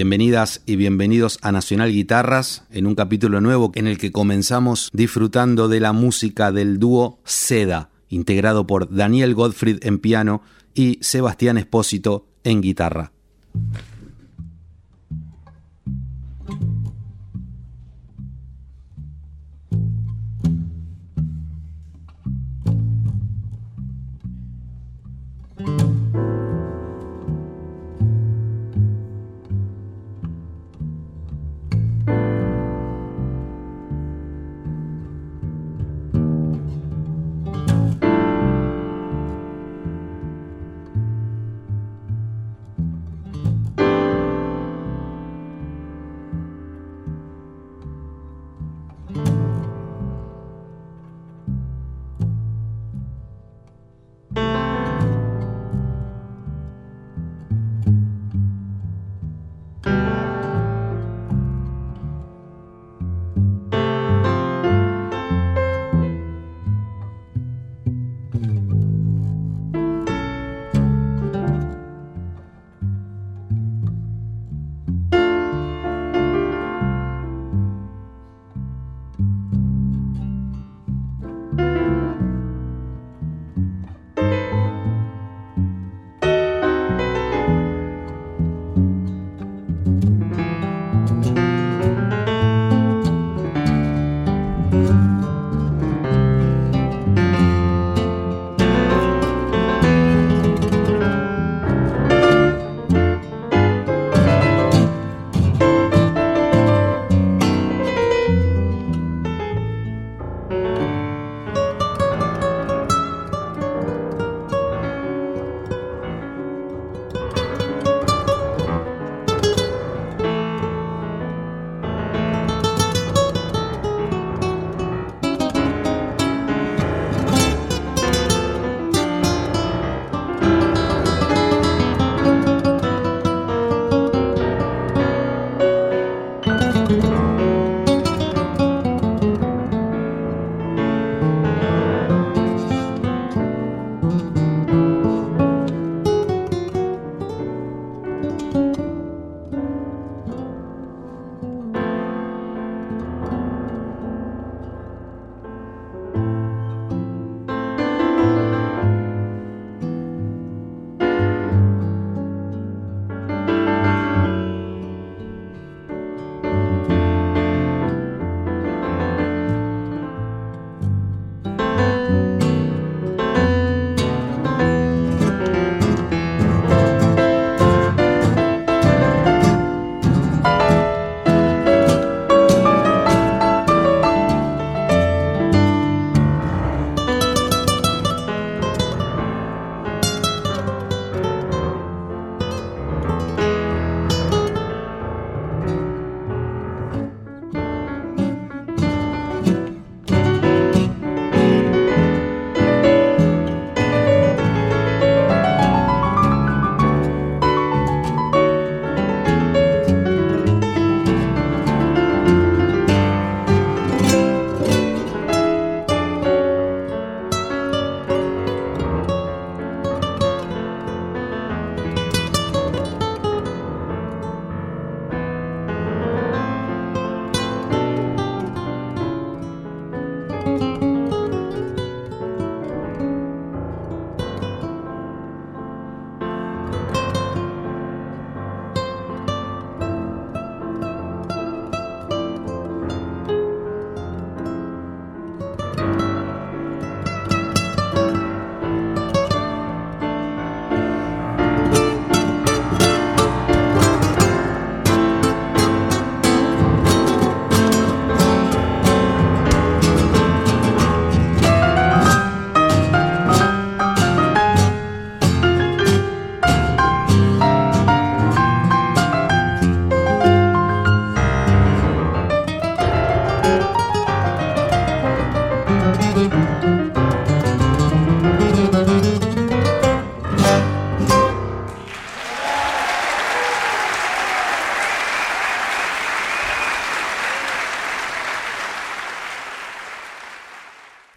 Bienvenidas y bienvenidos a Nacional Guitarras, en un capítulo nuevo en el que comenzamos disfrutando de la música del dúo Seda, integrado por Daniel Gottfried en piano y Sebastián Espósito en guitarra.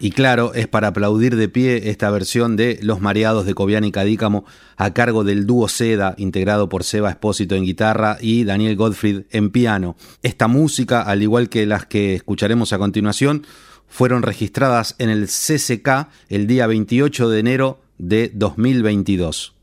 Y claro, es para aplaudir de pie esta versión de Los Mareados de Cobian y Cadícamo a cargo del dúo Seda, integrado por Seba Espósito en guitarra y Daniel Gottfried en piano. Esta música, al igual que las que escucharemos a continuación, fueron registradas en el CCK el día 28 de enero de 2022.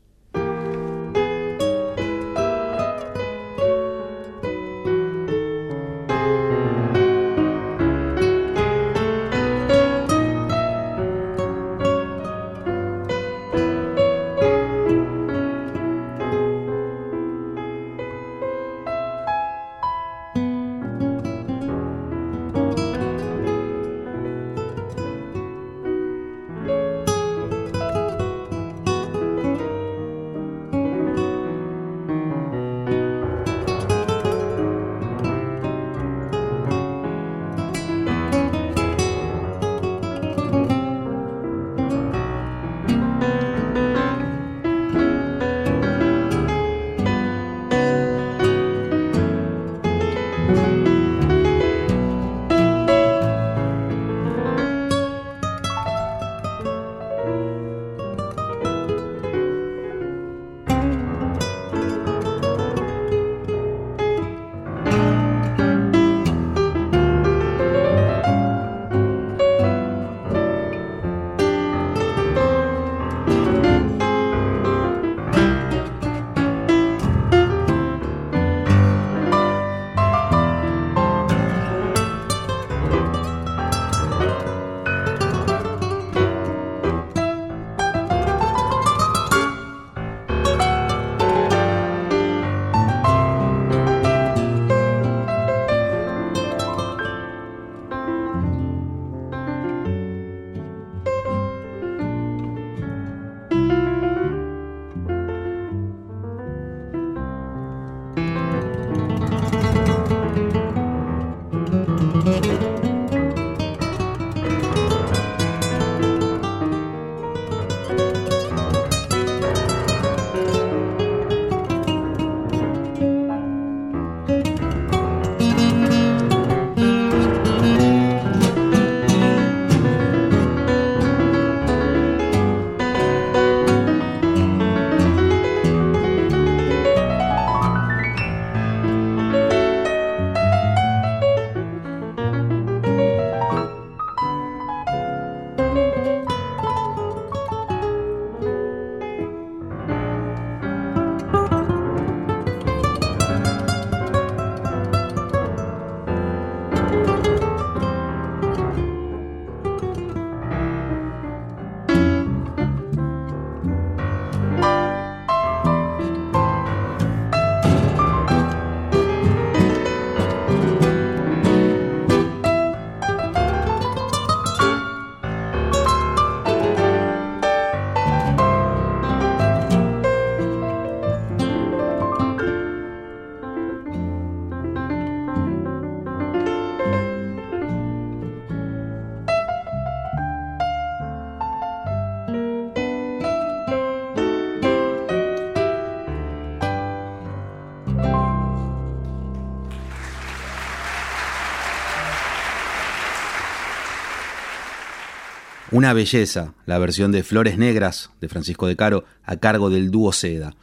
Una belleza, la versión de Flores Negras de Francisco de Caro a cargo del dúo Seda.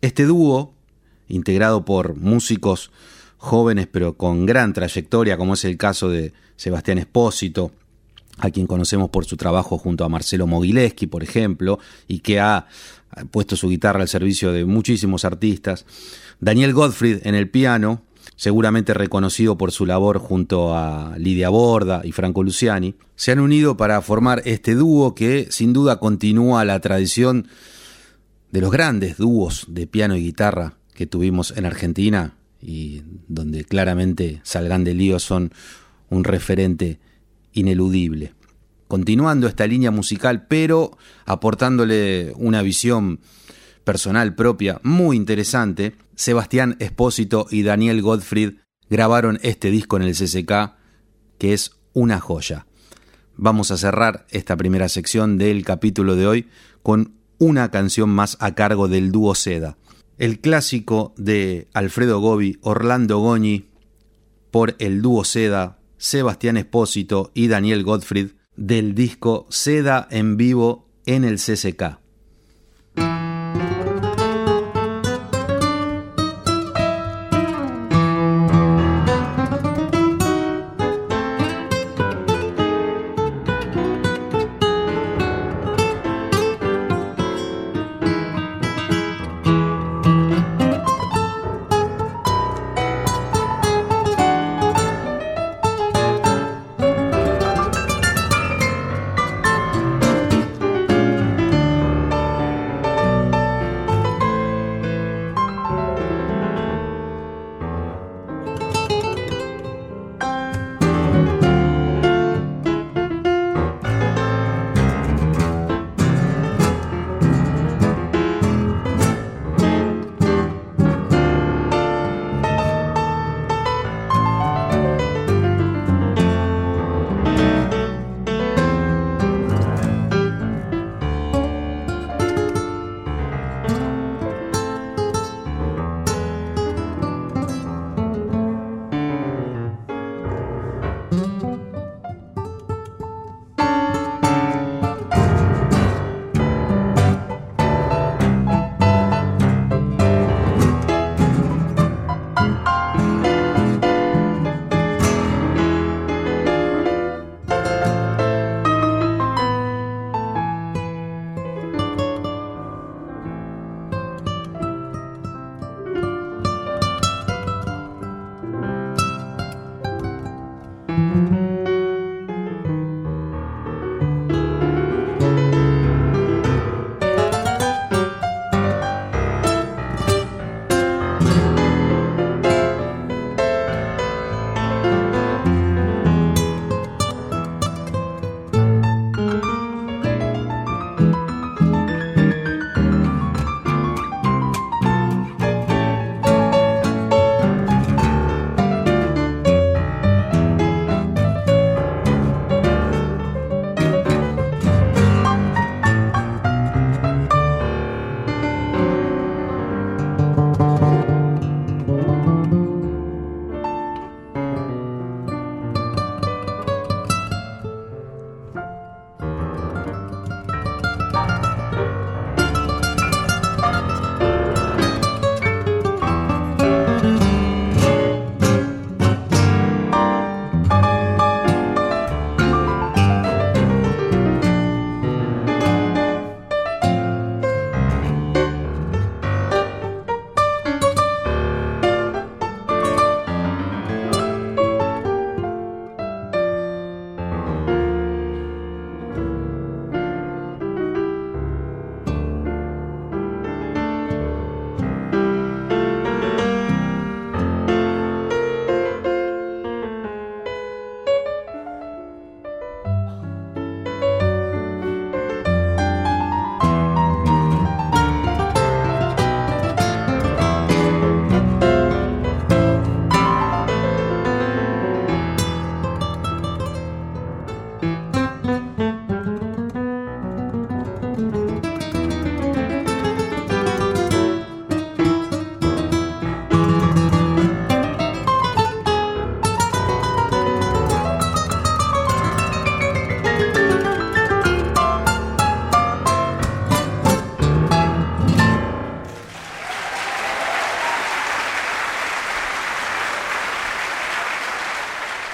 Este dúo, integrado por músicos jóvenes pero con gran trayectoria, como es el caso de Sebastián Espósito, a quien conocemos por su trabajo junto a Marcelo Mogileski, por ejemplo, y que ha puesto su guitarra al servicio de muchísimos artistas. Daniel Gottfried en el piano, seguramente reconocido por su labor junto a Lidia Borda y Franco Luciani, se han unido para formar este dúo que sin duda continúa la tradición de los grandes dúos de piano y guitarra que tuvimos en Argentina y donde claramente Salgan de Lío son un referente ineludible. Continuando esta línea musical, pero aportándole una visión personal propia muy interesante, Sebastián Espósito y Daniel Gottfried grabaron este disco en el CCK, que es una joya. Vamos a cerrar esta primera sección del capítulo de hoy con una canción más a cargo del dúo Seda. El clásico de Alfredo Gobi, Orlando Goñi, por el dúo Seda, Sebastián Espósito y Daniel Gottfried, del disco Seda en vivo en el CCK.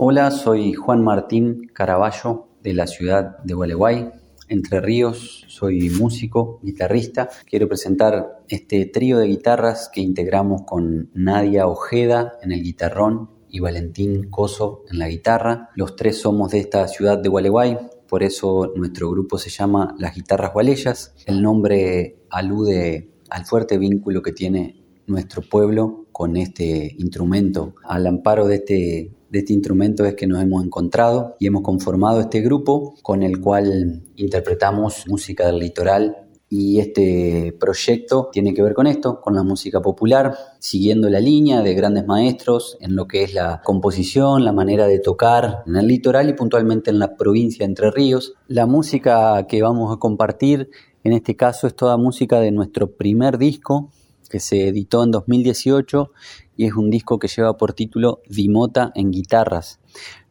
Hola, soy Juan Martín Caraballo de la ciudad de Gualeguay, Entre Ríos. Soy músico, guitarrista. Quiero presentar este trío de guitarras que integramos con Nadia Ojeda en el guitarrón y Valentín Coso en la guitarra. Los tres somos de esta ciudad de Gualeguay, por eso nuestro grupo se llama Las Guitarras Gualeyas. El nombre alude al fuerte vínculo que tiene nuestro pueblo con este instrumento. Al amparo de este, de este instrumento es que nos hemos encontrado y hemos conformado este grupo con el cual interpretamos música del litoral y este proyecto tiene que ver con esto, con la música popular, siguiendo la línea de grandes maestros en lo que es la composición, la manera de tocar en el litoral y puntualmente en la provincia de Entre Ríos. La música que vamos a compartir en este caso es toda música de nuestro primer disco que se editó en 2018 y es un disco que lleva por título Dimota en guitarras.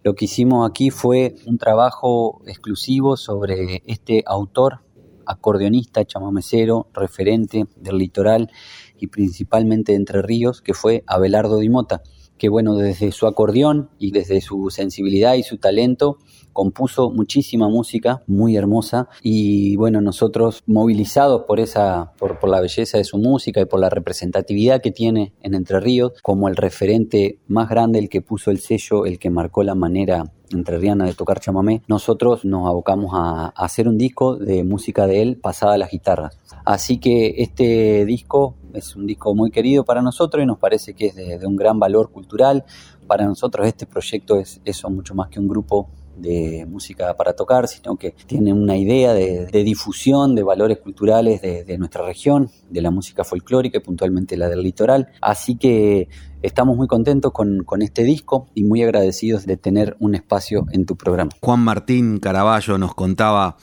Lo que hicimos aquí fue un trabajo exclusivo sobre este autor acordeonista, chamamecero, referente del litoral y principalmente de Entre Ríos, que fue Abelardo Dimota, que bueno, desde su acordeón y desde su sensibilidad y su talento, compuso muchísima música muy hermosa y bueno, nosotros movilizados por esa, por, la belleza de su música y por la representatividad que tiene en Entre Ríos, como el referente más grande, el que puso el sello, el que marcó la manera entre Rihanna de tocar chamamé, nosotros nos abocamos a, hacer un disco de música de él pasada a las guitarras. Así que este disco es un disco muy querido para nosotros y nos parece que es de, un gran valor cultural. Para nosotros este proyecto es eso, mucho más que un grupo de música para tocar, sino que tiene una idea de, difusión de valores culturales de, nuestra región, de la música folclórica y puntualmente la del litoral. Así que Estamos muy contentos con, este disco y muy agradecidos de tener un espacio en tu programa. Juan Martín Caraballo nos contaba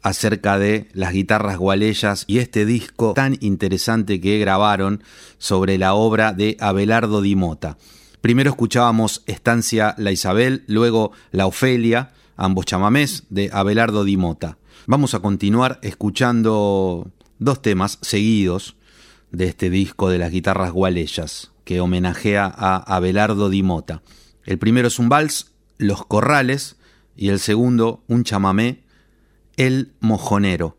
acerca de las guitarras gualeyas y este disco tan interesante que grabaron sobre la obra de Abelardo Di Mota. Primero escuchábamos Estancia La Isabel, luego La Ofelia, ambos chamamés de Abelardo Di Mota. Vamos a continuar escuchando dos temas seguidos de este disco de las guitarras gualeyas que homenajea a Abelardo Di Mota. El primero es un vals, Los Corrales, y el segundo, un chamamé, El Mojonero.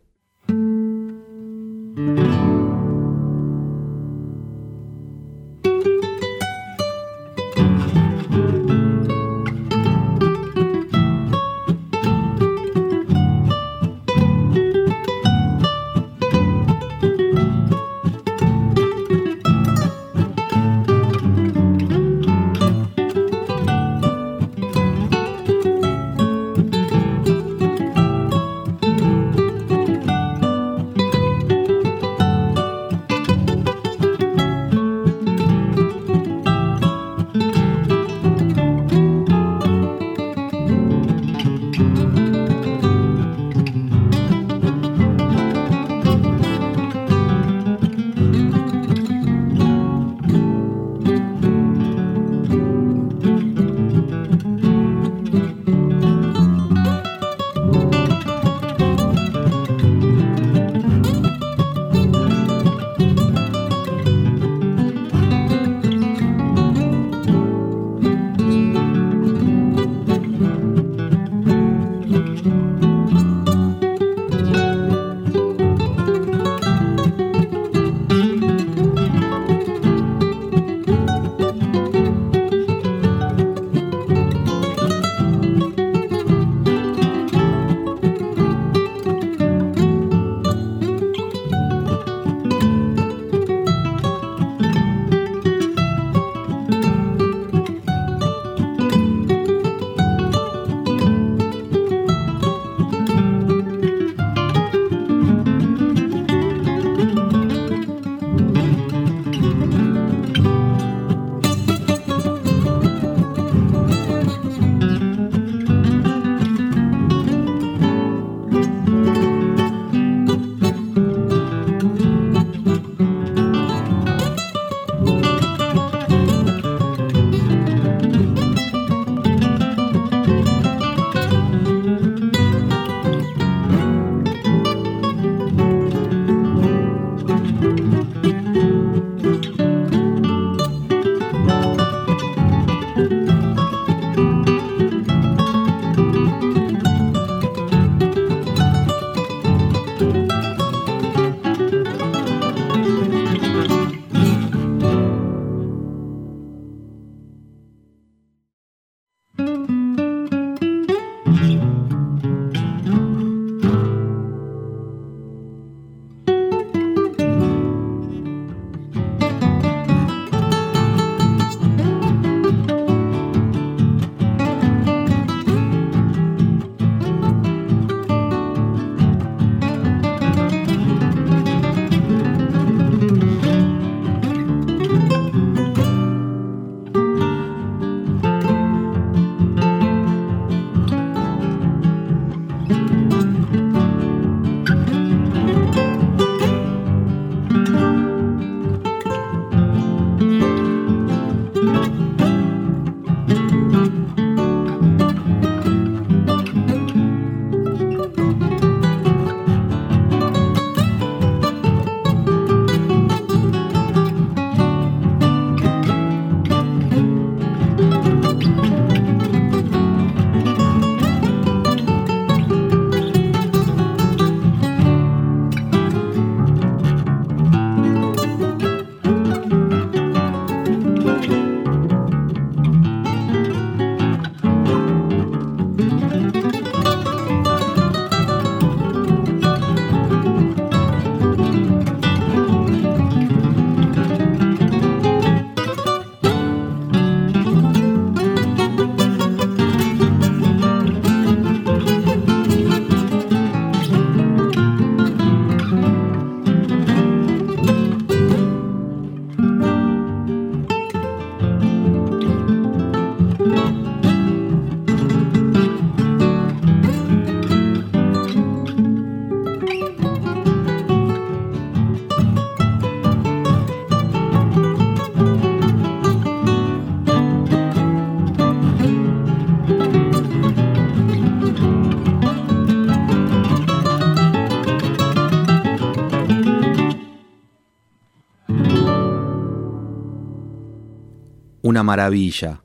Una maravilla.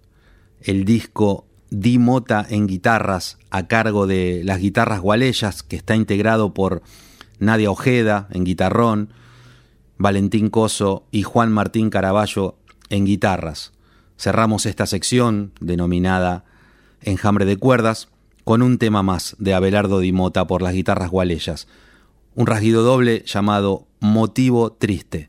El disco Di Mota en guitarras a cargo de las guitarras gualeyas, que está integrado por Nadia Ojeda en guitarrón, Valentín Coso y Juan Martín Caraballo en guitarras. Cerramos esta sección denominada Enjambre de cuerdas con un tema más de Abelardo Di Mota por las guitarras gualeyas, un rasguido doble llamado Motivo Triste.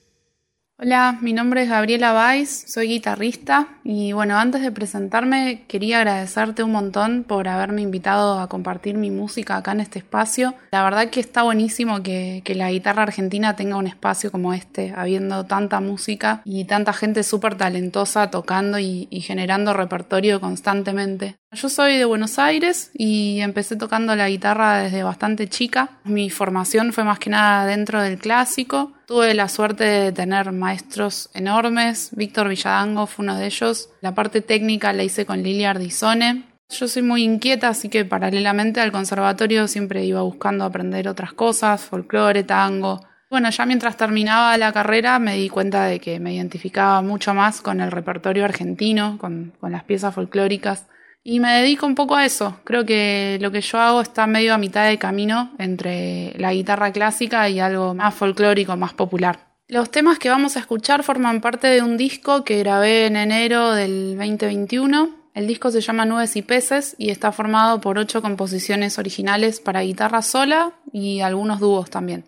Hola, mi nombre es Gabriela Weiss, soy guitarrista y bueno, antes de presentarme quería agradecerte un montón por haberme invitado a compartir mi música acá en este espacio. La verdad que está buenísimo que, la guitarra argentina tenga un espacio como este, habiendo tanta música y tanta gente súper talentosa tocando y generando repertorio constantemente. Yo soy de Buenos Aires y empecé tocando la guitarra desde bastante chica. Mi formación fue más que nada dentro del clásico. Tuve la suerte de tener maestros enormes. Víctor Villadango fue uno de ellos. La parte técnica la hice con Lilia Ardizone. Yo soy muy inquieta, así que paralelamente al conservatorio siempre iba buscando aprender otras cosas, folclore, tango. Bueno, ya mientras terminaba la carrera me di cuenta de que me identificaba mucho más con el repertorio argentino, con, con las piezas folclóricas y me dedico un poco a eso. Creo que lo que yo hago está medio a mitad de camino entre la guitarra clásica y algo más folclórico, más popular. Los temas que vamos a escuchar forman parte de un disco que grabé en enero del 2021. El disco se llama Nubes y Peces y está formado por ocho composiciones originales para guitarra sola y algunos dúos también.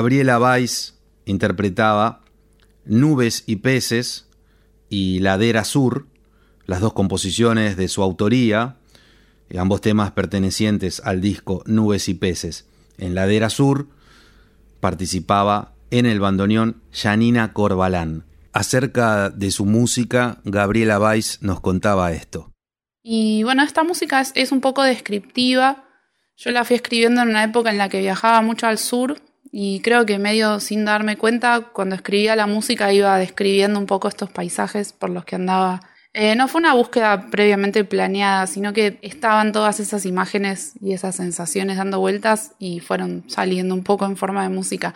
Gabriela Weiss interpretaba Nubes y Peces y Ladera Sur, las dos composiciones de su autoría, ambos temas pertenecientes al disco Nubes y Peces. En Ladera Sur participaba en el bandoneón Janina Corbalán. Acerca de su música, Gabriela Weiss nos contaba esto. Y bueno, esta música es, un poco descriptiva. Yo la fui escribiendo en una época en la que viajaba mucho al sur y creo que medio sin darme cuenta, cuando escribía la música iba describiendo un poco estos paisajes por los que andaba. Eh, no fue una búsqueda previamente planeada, sino que estaban todas esas imágenes y esas sensaciones dando vueltas y fueron saliendo un poco en forma de música.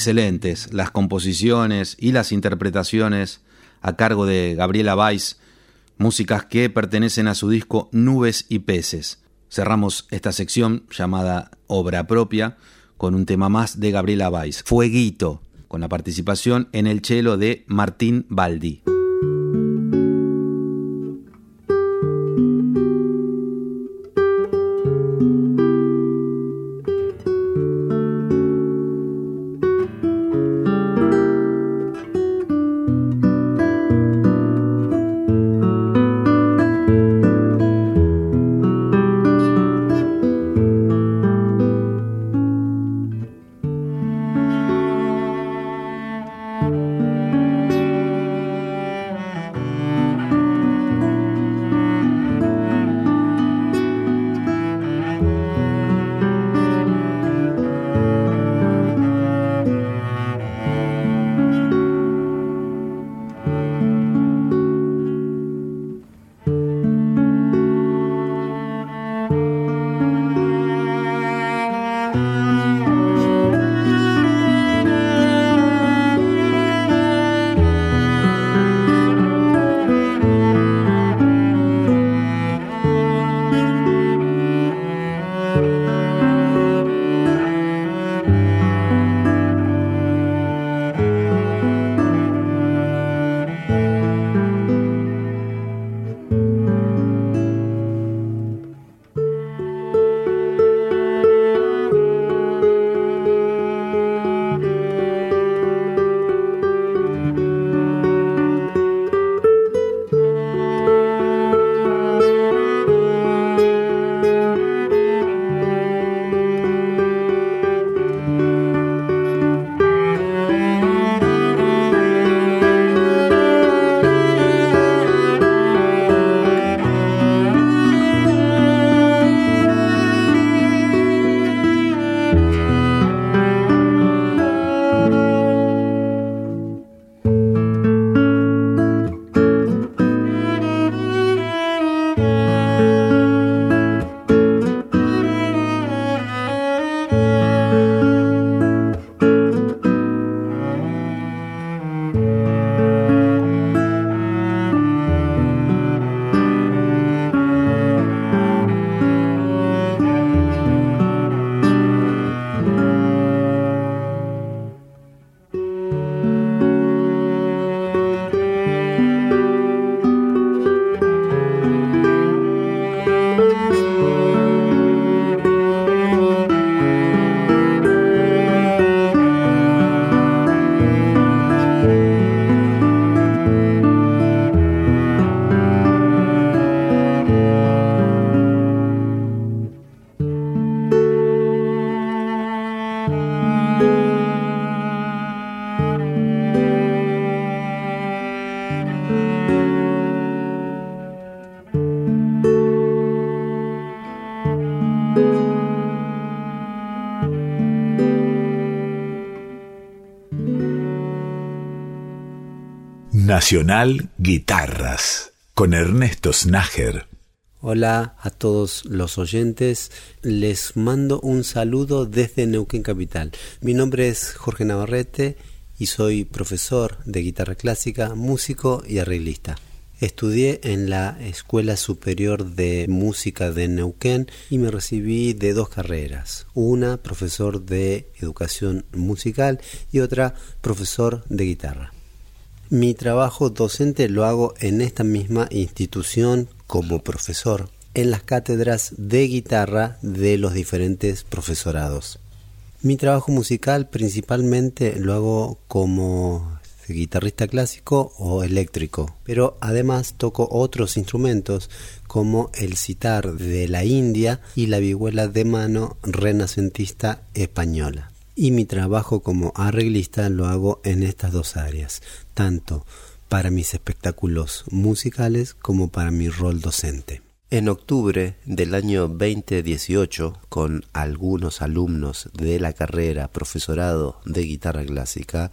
Excelentes las composiciones y las interpretaciones a cargo de Gabriela Weiss, músicas que pertenecen a su disco Nubes y Peces. Cerramos esta sección llamada Obra Propia con un tema más de Gabriela Weiss, Fueguito, con la participación en el cello de Martín Baldi. Nacional Guitarras con Ernesto Snager. Hola a todos los oyentes, les mando un saludo desde Neuquén Capital. Mi nombre es Jorge Navarrete y soy profesor de guitarra clásica, músico y arreglista. Estudié en la Escuela Superior de Música de Neuquén y me recibí de dos carreras. Una, profesor de educación musical y otra, profesor de guitarra. Mi trabajo docente lo hago en esta misma institución como profesor, en las cátedras de guitarra de los diferentes profesorados. Mi trabajo musical principalmente lo hago como guitarrista clásico o eléctrico, pero además toco otros instrumentos como el sitar de la India y la vihuela de mano renacentista española y mi trabajo como arreglista lo hago en estas dos áreas, tanto para mis espectáculos musicales como para mi rol docente. En octubre del año 2018, con algunos alumnos de la carrera Profesorado de Guitarra Clásica,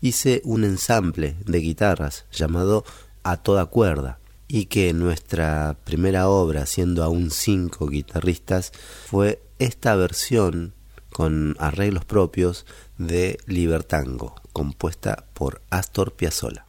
hice un ensamble de guitarras llamado A Toda Cuerda, y que nuestra primera obra, siendo aún cinco guitarristas, fue esta versión con arreglos propios de Libertango, compuesta por Astor Piazzolla.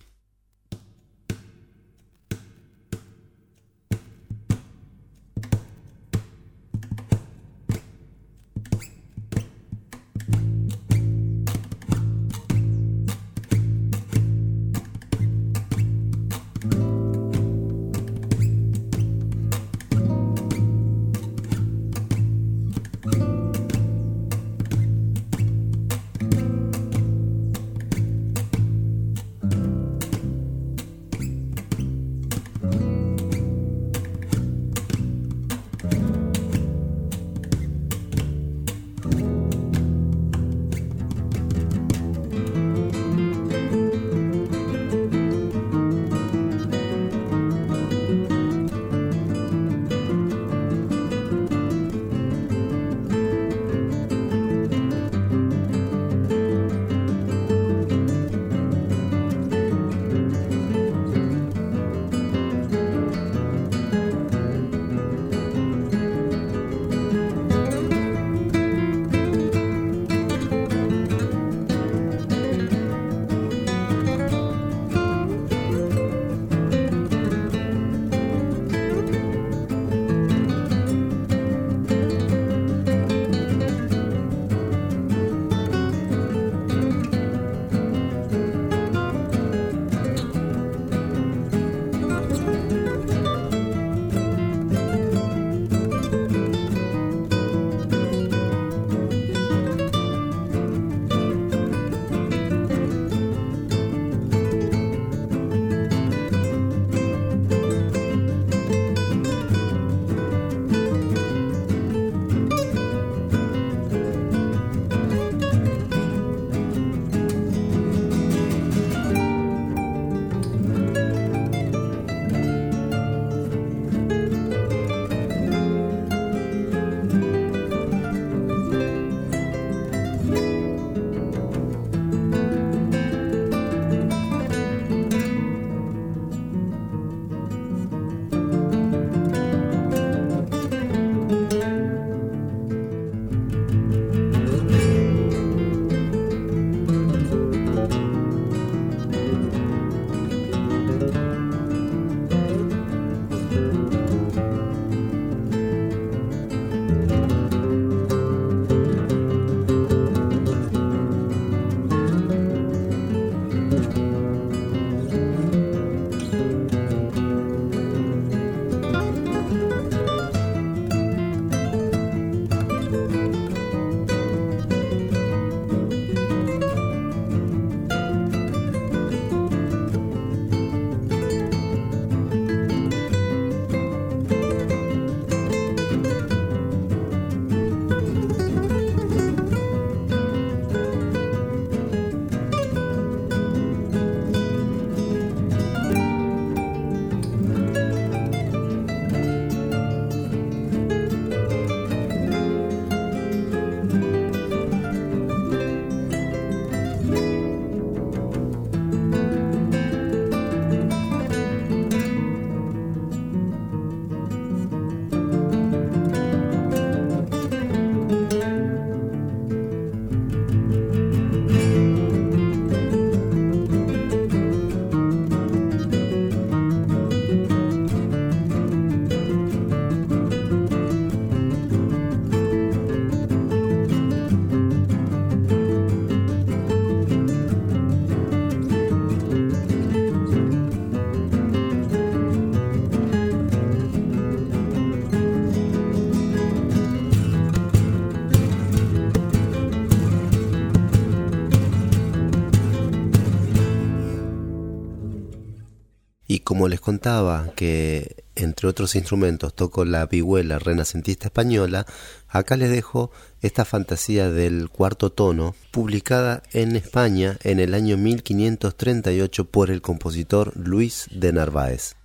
Contaba que entre otros instrumentos toco la vihuela renacentista española, acá les dejo esta fantasía del cuarto tono, publicada en España en el año 1538 por el compositor Luis de Narváez.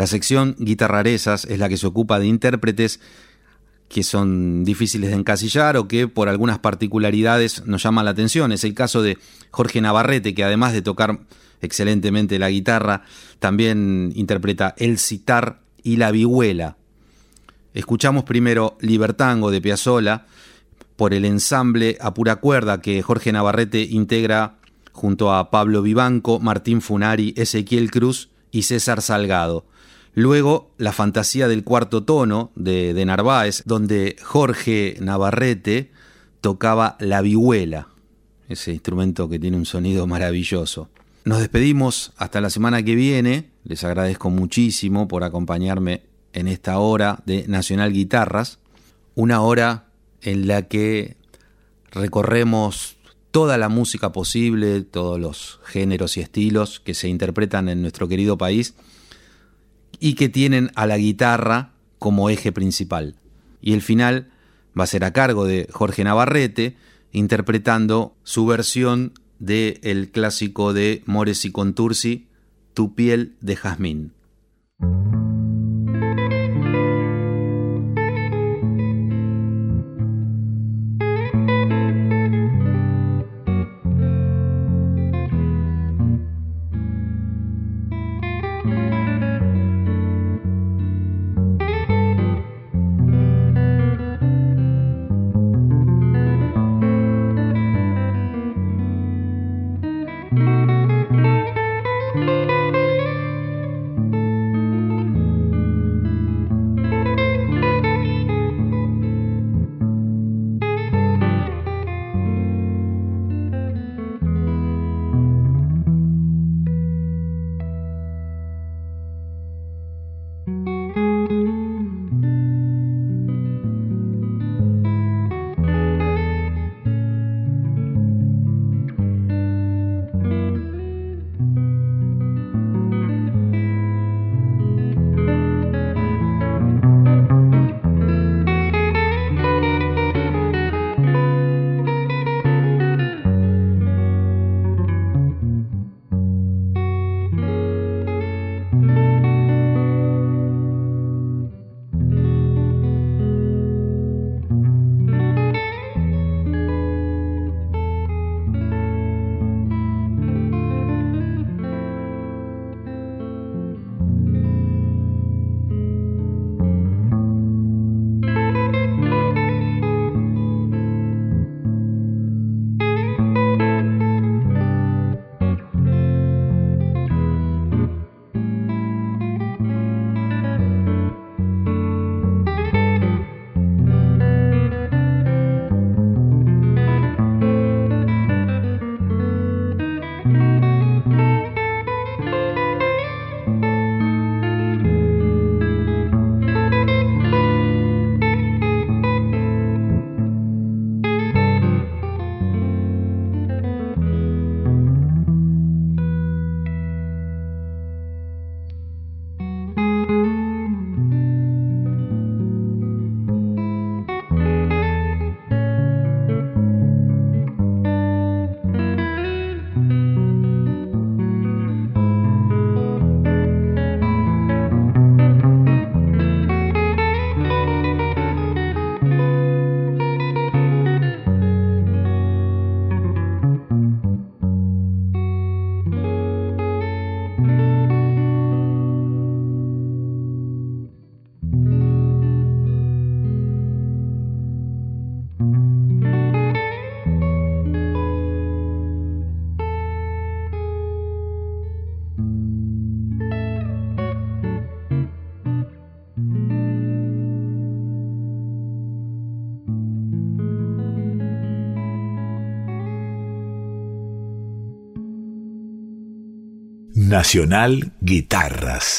La sección guitarrarezas es la que se ocupa de intérpretes que son difíciles de encasillar o que por algunas particularidades nos llaman la atención. Es el caso de Jorge Navarrete, que además de tocar excelentemente la guitarra, también interpreta el citar y la vihuela. Escuchamos primero Libertango de Piazzolla por el ensamble a pura cuerda que Jorge Navarrete integra junto a Pablo Vivanco, Martín Funari, Ezequiel Cruz y César Salgado. Luego, la fantasía del cuarto tono de, de Narváez, donde Jorge Navarrete tocaba la vihuela, ese instrumento que tiene un sonido maravilloso. Nos despedimos hasta la semana que viene. Les agradezco muchísimo por acompañarme en esta hora de Nacional Guitarras, una hora en la que recorremos toda la música posible, todos los géneros y estilos que se interpretan en nuestro querido país y que tienen a la guitarra como eje principal. Y el final va a ser a cargo de Jorge Navarrete, interpretando su versión del el clásico de Mores y Contursi, Tu piel de jazmín. Nacional Guitarras.